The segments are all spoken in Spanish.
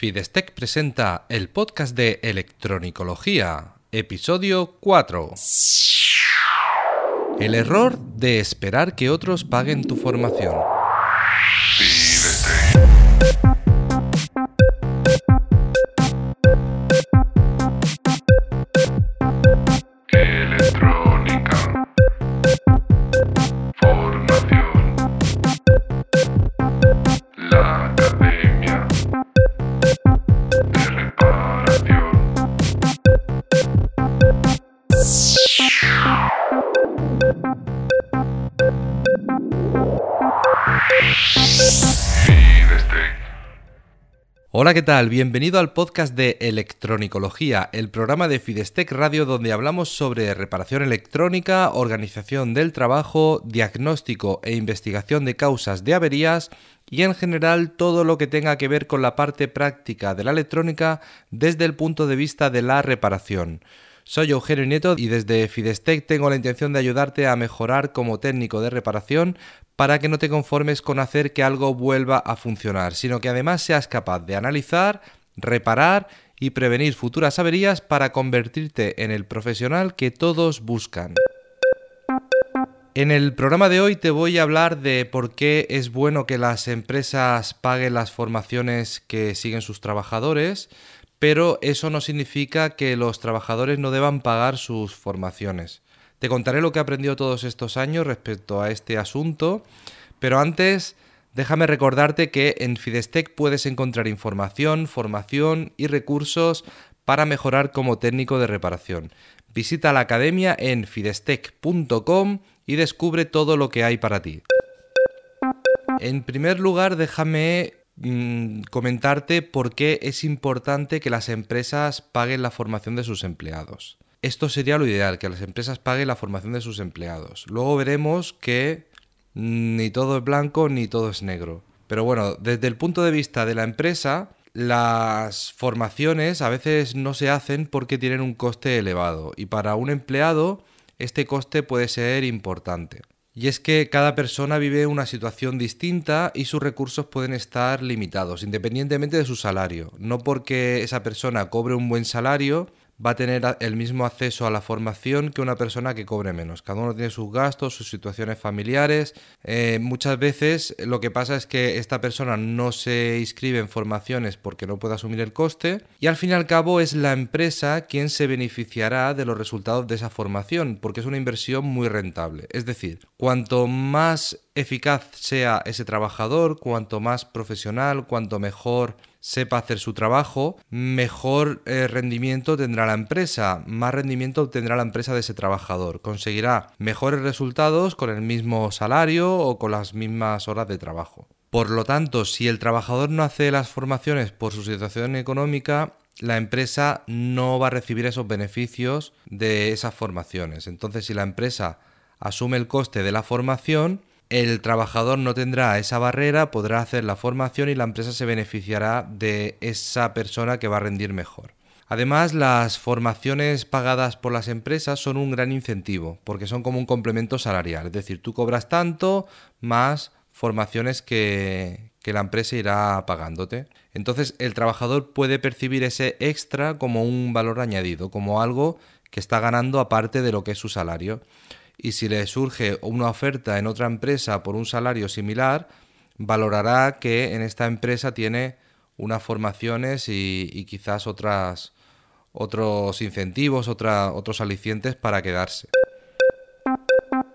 Fidestec presenta el podcast de Electronicología, episodio 4. El error de esperar que otros paguen tu formación. Hola, ¿qué tal? Bienvenido al podcast de Electronicología, el programa de Fidestec Radio donde hablamos sobre reparación electrónica, organización del trabajo, diagnóstico e investigación de causas de averías y en general todo lo que tenga que ver con la parte práctica de la electrónica desde el punto de vista de la reparación. Soy Eugenio Nieto y desde Fidestec tengo la intención de ayudarte a mejorar como técnico de reparación para que no te conformes con hacer que algo vuelva a funcionar, sino que además seas capaz de analizar, reparar y prevenir futuras averías para convertirte en el profesional que todos buscan. En el programa de hoy te voy a hablar de por qué es bueno que las empresas paguen las formaciones que siguen sus trabajadores, pero eso no significa que los trabajadores no deban pagar sus formaciones. Te contaré lo que he aprendido todos estos años respecto a este asunto, pero antes déjame recordarte que en Fidestec puedes encontrar información, formación y recursos para mejorar como técnico de reparación. Visita la academia en fidestec.com y descubre todo lo que hay para ti. En primer lugar, déjame mm, comentarte por qué es importante que las empresas paguen la formación de sus empleados. Esto sería lo ideal, que las empresas paguen la formación de sus empleados. Luego veremos que ni todo es blanco ni todo es negro. Pero bueno, desde el punto de vista de la empresa, las formaciones a veces no se hacen porque tienen un coste elevado y para un empleado este coste puede ser importante. Y es que cada persona vive una situación distinta y sus recursos pueden estar limitados, independientemente de su salario. No porque esa persona cobre un buen salario va a tener el mismo acceso a la formación que una persona que cobre menos. Cada uno tiene sus gastos, sus situaciones familiares. Eh, muchas veces lo que pasa es que esta persona no se inscribe en formaciones porque no puede asumir el coste y al fin y al cabo es la empresa quien se beneficiará de los resultados de esa formación porque es una inversión muy rentable. Es decir, cuanto más eficaz sea ese trabajador, cuanto más profesional, cuanto mejor sepa hacer su trabajo, mejor eh, rendimiento tendrá la empresa, más rendimiento obtendrá la empresa de ese trabajador, conseguirá mejores resultados con el mismo salario o con las mismas horas de trabajo. Por lo tanto, si el trabajador no hace las formaciones por su situación económica, la empresa no va a recibir esos beneficios de esas formaciones. Entonces, si la empresa asume el coste de la formación, el trabajador no tendrá esa barrera, podrá hacer la formación y la empresa se beneficiará de esa persona que va a rendir mejor. Además, las formaciones pagadas por las empresas son un gran incentivo, porque son como un complemento salarial. Es decir, tú cobras tanto más formaciones que, la empresa irá pagándote. Entonces, el trabajador puede percibir ese extra como un valor añadido, como algo que está ganando aparte de lo que es su salario y si le surge una oferta en otra empresa por un salario similar, valorará que en esta empresa tiene unas formaciones y, quizás otros incentivos, otros alicientes para quedarse.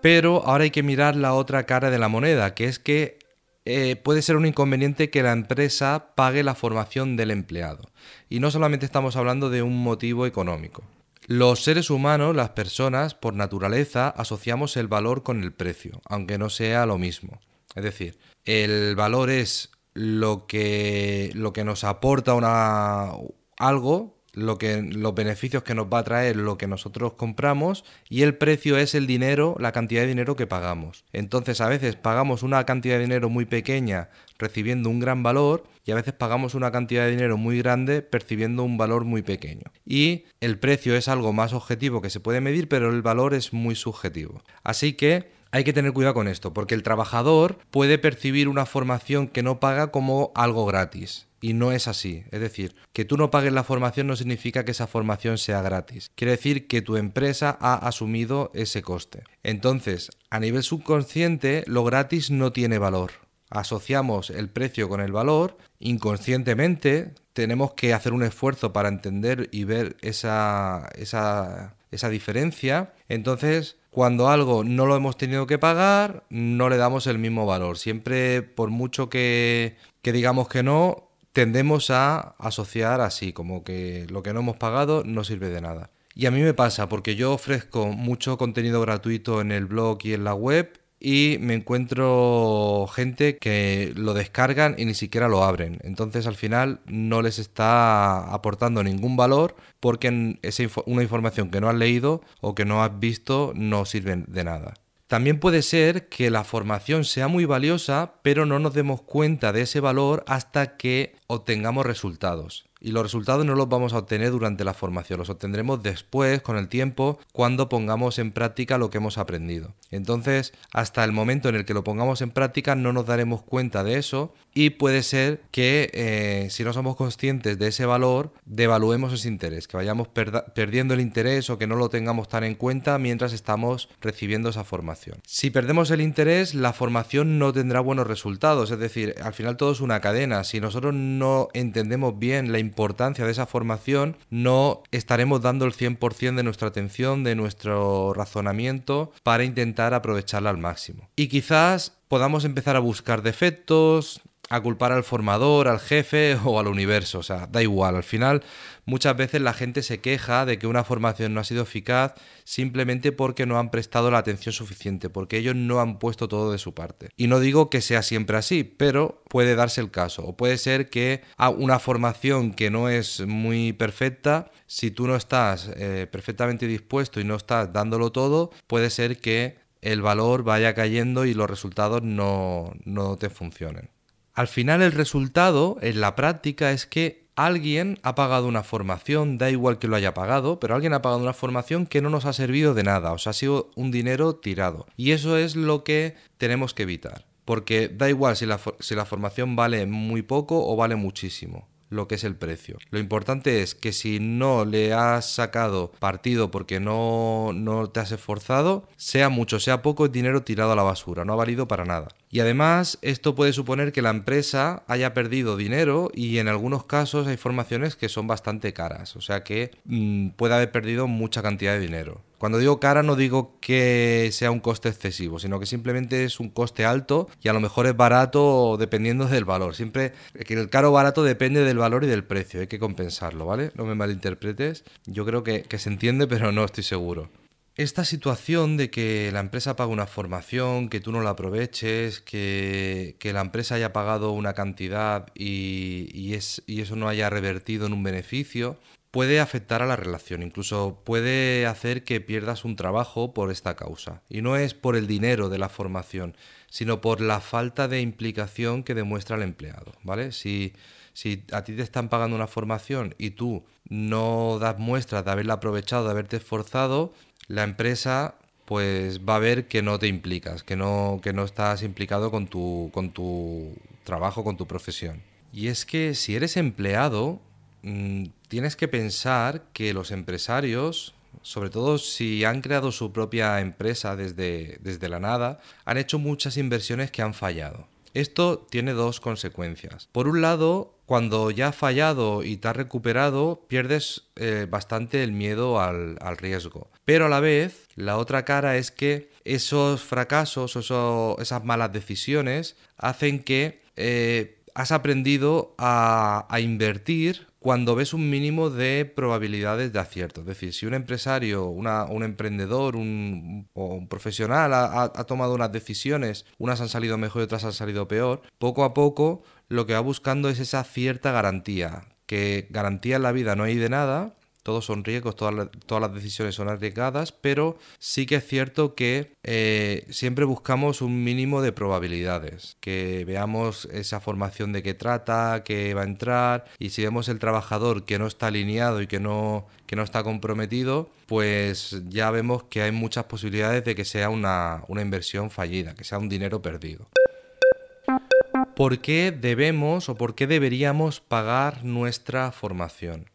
Pero ahora hay que mirar la otra cara de la moneda, que es que eh, puede ser un inconveniente que la empresa pague la formación del empleado. Y no solamente estamos hablando de un motivo económico. Los seres humanos, las personas, por naturaleza, asociamos el valor con el precio, aunque no sea lo mismo. Es decir, el valor es lo que, lo que nos aporta una, algo, lo que, los beneficios que nos va a traer lo que nosotros compramos y el precio es el dinero, la cantidad de dinero que pagamos. Entonces a veces pagamos una cantidad de dinero muy pequeña recibiendo un gran valor y a veces pagamos una cantidad de dinero muy grande percibiendo un valor muy pequeño. Y el precio es algo más objetivo que se puede medir, pero el valor es muy subjetivo. Así que hay que tener cuidado con esto, porque el trabajador puede percibir una formación que no paga como algo gratis. Y no es así. Es decir, que tú no pagues la formación no significa que esa formación sea gratis. Quiere decir que tu empresa ha asumido ese coste. Entonces, a nivel subconsciente, lo gratis no tiene valor. Asociamos el precio con el valor, inconscientemente tenemos que hacer un esfuerzo para entender y ver esa, esa, esa diferencia. Entonces, cuando algo no lo hemos tenido que pagar, no le damos el mismo valor. Siempre, por mucho que, que digamos que no, tendemos a asociar así, como que lo que no hemos pagado no sirve de nada. Y a mí me pasa porque yo ofrezco mucho contenido gratuito en el blog y en la web y me encuentro gente que lo descargan y ni siquiera lo abren. Entonces al final no les está aportando ningún valor porque es una información que no has leído o que no has visto no sirve de nada. También puede ser que la formación sea muy valiosa, pero no nos demos cuenta de ese valor hasta que obtengamos resultados. Y los resultados no los vamos a obtener durante la formación, los obtendremos después, con el tiempo, cuando pongamos en práctica lo que hemos aprendido. Entonces, hasta el momento en el que lo pongamos en práctica no nos daremos cuenta de eso y puede ser que eh, si no somos conscientes de ese valor, devaluemos ese interés, que vayamos perdiendo el interés o que no lo tengamos tan en cuenta mientras estamos recibiendo esa formación. Si perdemos el interés, la formación no tendrá buenos resultados, es decir, al final todo es una cadena. Si nosotros no entendemos bien la importancia de esa formación, no estaremos dando el 100% de nuestra atención, de nuestro razonamiento para intentar aprovecharla al máximo. Y quizás podamos empezar a buscar defectos, a culpar al formador, al jefe o al universo. O sea, da igual. Al final, muchas veces la gente se queja de que una formación no ha sido eficaz simplemente porque no han prestado la atención suficiente, porque ellos no han puesto todo de su parte. Y no digo que sea siempre así, pero puede darse el caso. O puede ser que una formación que no es muy perfecta, si tú no estás eh, perfectamente dispuesto y no estás dándolo todo, puede ser que el valor vaya cayendo y los resultados no, no te funcionen. Al final el resultado en la práctica es que alguien ha pagado una formación, da igual que lo haya pagado, pero alguien ha pagado una formación que no nos ha servido de nada, o sea, ha sido un dinero tirado. Y eso es lo que tenemos que evitar, porque da igual si la, formación vale muy poco o vale muchísimo lo que es el precio. Lo importante es que si no le has sacado partido porque no, no te has esforzado, sea mucho, sea poco, es dinero tirado a la basura, no ha valido para nada. Y además esto puede suponer que la empresa haya perdido dinero y en algunos casos hay formaciones que son bastante caras, o sea que mm, puede haber perdido mucha cantidad de dinero. Cuando digo cara no digo que sea un coste excesivo, sino que simplemente es un coste alto y a lo mejor es barato dependiendo del valor. Siempre que el caro barato depende del valor y del precio, hay que compensarlo, ¿vale? No me malinterpretes, yo creo que se entiende pero no estoy seguro. Esta situación de que la empresa paga una formación, que tú no la aproveches, que, la empresa haya pagado una cantidad y eso no haya revertido en un beneficio, puede afectar a la relación, incluso puede hacer que pierdas un trabajo por esta causa. Y no es por el dinero de la formación, sino por la falta de implicación que demuestra el empleado, ¿vale? Si, si a ti te están pagando una formación y tú no das muestras de haberla aprovechado, de haberte esforzado, la empresa pues va a ver que no te implicas, que no, que no estás implicado con tu, con tu trabajo, con tu profesión. Y es que si eres empleado, Mm, tienes que pensar que los empresarios, sobre todo si han creado su propia empresa desde, desde la nada, han hecho muchas inversiones que han fallado. Esto tiene dos consecuencias. Por un lado, cuando ya has fallado y te has recuperado, pierdes eh, bastante el miedo al, riesgo. Pero a la vez, la otra cara es que esos fracasos, o esas malas decisiones, hacen que eh, has aprendido a, invertir cuando ves un mínimo de probabilidades de acierto. Es decir, si un empresario, un emprendedor un, o un profesional ha, tomado unas decisiones, unas han salido mejor y otras han salido peor, poco a poco lo que va buscando es esa cierta garantía. Que garantía en la vida no hay de nada, todos son riesgos, todas, todas las decisiones son arriesgadas, pero sí que es cierto que eh, siempre buscamos un mínimo de probabilidades, que veamos esa formación de qué trata, qué va a entrar, y si vemos el trabajador que no está alineado y que no, que no está comprometido, pues ya vemos que hay muchas posibilidades de que sea una, una inversión fallida, que sea un dinero perdido. ¿Por qué debemos o por qué deberíamos pagar nuestra formación?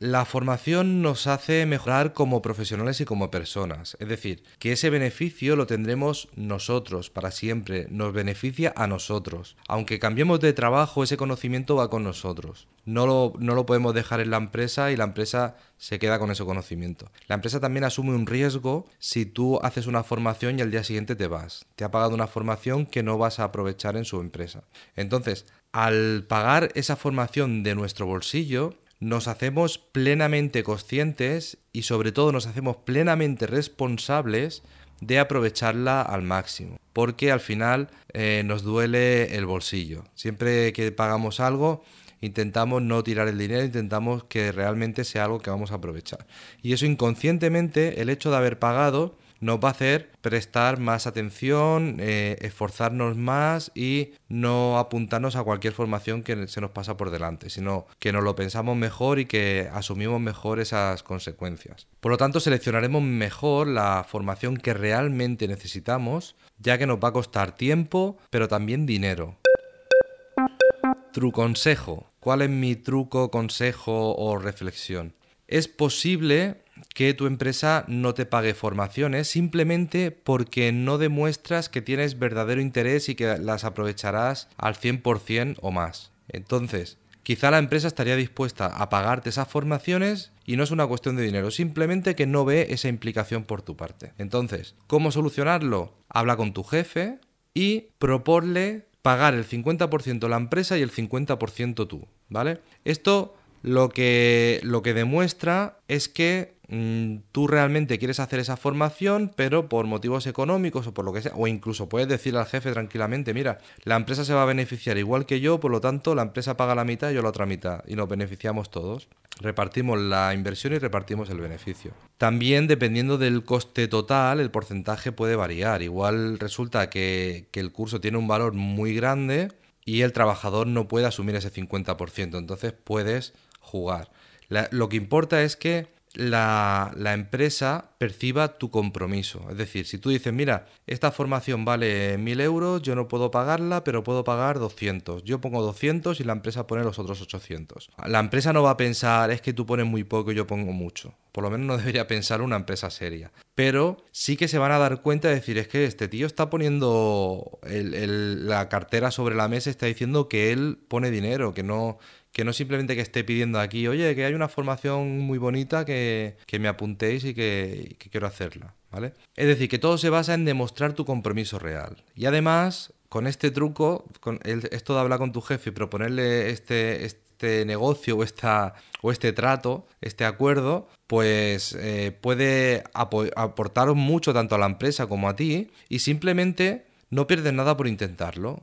La formación nos hace mejorar como profesionales y como personas, es decir, que ese beneficio lo tendremos nosotros para siempre, nos beneficia a nosotros. Aunque cambiemos de trabajo, ese conocimiento va con nosotros. No lo, no lo podemos dejar en la empresa y la empresa se queda con ese conocimiento. La empresa también asume un riesgo si tú haces una formación y al día siguiente te vas. Te ha pagado una formación que no vas a aprovechar en su empresa. Entonces, al pagar esa formación de nuestro bolsillo, nos hacemos plenamente conscientes y sobre todo nos hacemos plenamente responsables de aprovecharla al máximo, porque al final eh, nos duele el bolsillo. Siempre que pagamos algo, intentamos no tirar el dinero, intentamos que realmente sea algo que vamos a aprovechar. Y eso inconscientemente, el hecho de haber pagado, nos va a hacer prestar más atención, eh, esforzarnos más y no apuntarnos a cualquier formación que se nos pasa por delante, sino que nos lo pensamos mejor y que asumimos mejor esas consecuencias. Por lo tanto, seleccionaremos mejor la formación que realmente necesitamos, ya que nos va a costar tiempo, pero también dinero. Truconsejo. ¿Cuál es mi truco, consejo o reflexión? Es posible que tu empresa no te pague formaciones simplemente porque no demuestras que tienes verdadero interés y que las aprovecharás al 100% o más. Entonces, quizá la empresa estaría dispuesta a pagarte esas formaciones y no es una cuestión de dinero, simplemente que no ve esa implicación por tu parte. Entonces, ¿cómo solucionarlo? Habla con tu jefe y proponle pagar el 50% la empresa y el 50% tú, ¿vale? Esto lo que, lo que demuestra es que Mm, tú realmente quieres hacer esa formación, pero por motivos económicos o por lo que sea, o incluso puedes decirle al jefe tranquilamente, mira, la empresa se va a beneficiar igual que yo, por lo tanto la empresa paga la mitad y yo la otra mitad, y nos beneficiamos todos. Repartimos la inversión y repartimos el beneficio. También dependiendo del coste total, el porcentaje puede variar. Igual resulta que, que el curso tiene un valor muy grande y el trabajador no puede asumir ese 50%, entonces puedes jugar. lo que importa es que la, empresa perciba tu compromiso. Es decir, si tú dices, mira, esta formación vale 1000 euros, yo no puedo pagarla, pero puedo pagar 200. Yo pongo 200 y la empresa pone los otros 800. La empresa no va a pensar, es que tú pones muy poco y yo pongo mucho. Por lo menos no debería pensar una empresa seria. Pero sí que se van a dar cuenta de decir, es que este tío está poniendo la cartera sobre la mesa, está diciendo que él pone dinero, que no que no simplemente que esté pidiendo aquí, oye, que hay una formación muy bonita que, me apuntéis y que, quiero hacerla, ¿vale? Es decir, que todo se basa en demostrar tu compromiso real. Y además, con este truco, con esto de hablar con tu jefe y proponerle este, este negocio o, esta, o este trato, este acuerdo, pues eh, puede aportaros mucho tanto a la empresa como a ti y simplemente no pierdes nada por intentarlo.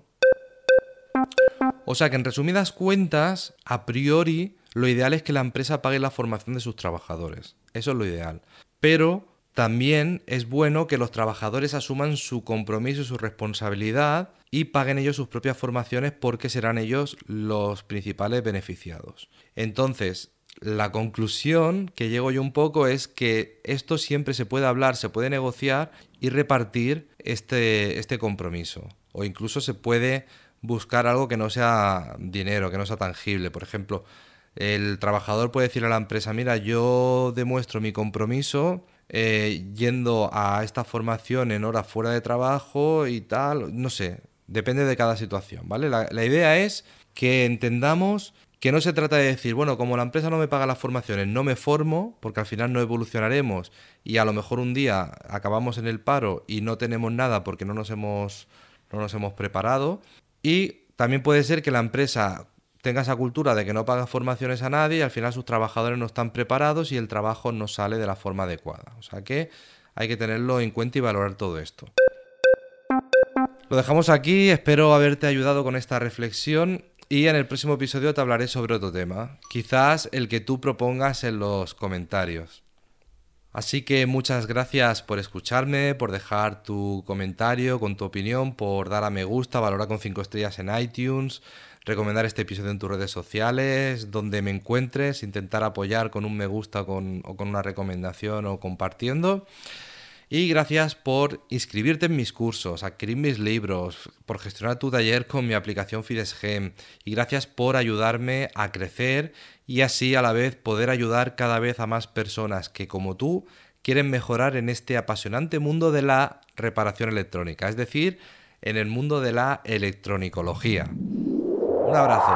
O sea que en resumidas cuentas, a priori, lo ideal es que la empresa pague la formación de sus trabajadores. Eso es lo ideal. Pero también es bueno que los trabajadores asuman su compromiso y su responsabilidad y paguen ellos sus propias formaciones porque serán ellos los principales beneficiados. Entonces, la conclusión que llego yo un poco es que esto siempre se puede hablar, se puede negociar y repartir este, este compromiso. O incluso se puede buscar algo que no sea dinero, que no sea tangible. Por ejemplo, el trabajador puede decir a la empresa, mira, yo demuestro mi compromiso eh, yendo a esta formación en horas fuera de trabajo y tal, no sé, depende de cada situación, ¿vale? La, la idea es que entendamos que no se trata de decir, bueno, como la empresa no me paga las formaciones, no me formo, porque al final no evolucionaremos y a lo mejor un día acabamos en el paro y no tenemos nada porque no nos hemos, no nos hemos preparado, y también puede ser que la empresa tenga esa cultura de que no paga formaciones a nadie y al final sus trabajadores no están preparados y el trabajo no sale de la forma adecuada. O sea que hay que tenerlo en cuenta y valorar todo esto. Lo dejamos aquí, espero haberte ayudado con esta reflexión y en el próximo episodio te hablaré sobre otro tema, quizás el que tú propongas en los comentarios. Así que muchas gracias por escucharme, por dejar tu comentario con tu opinión, por dar a me gusta, valorar con 5 estrellas en iTunes, recomendar este episodio en tus redes sociales, donde me encuentres, intentar apoyar con un me gusta o con una recomendación o compartiendo. Y gracias por inscribirte en mis cursos, adquirir mis libros, por gestionar tu taller con mi aplicación FidesGem. Y gracias por ayudarme a crecer y así a la vez poder ayudar cada vez a más personas que como tú quieren mejorar en este apasionante mundo de la reparación electrónica, es decir, en el mundo de la electronicología. Un abrazo.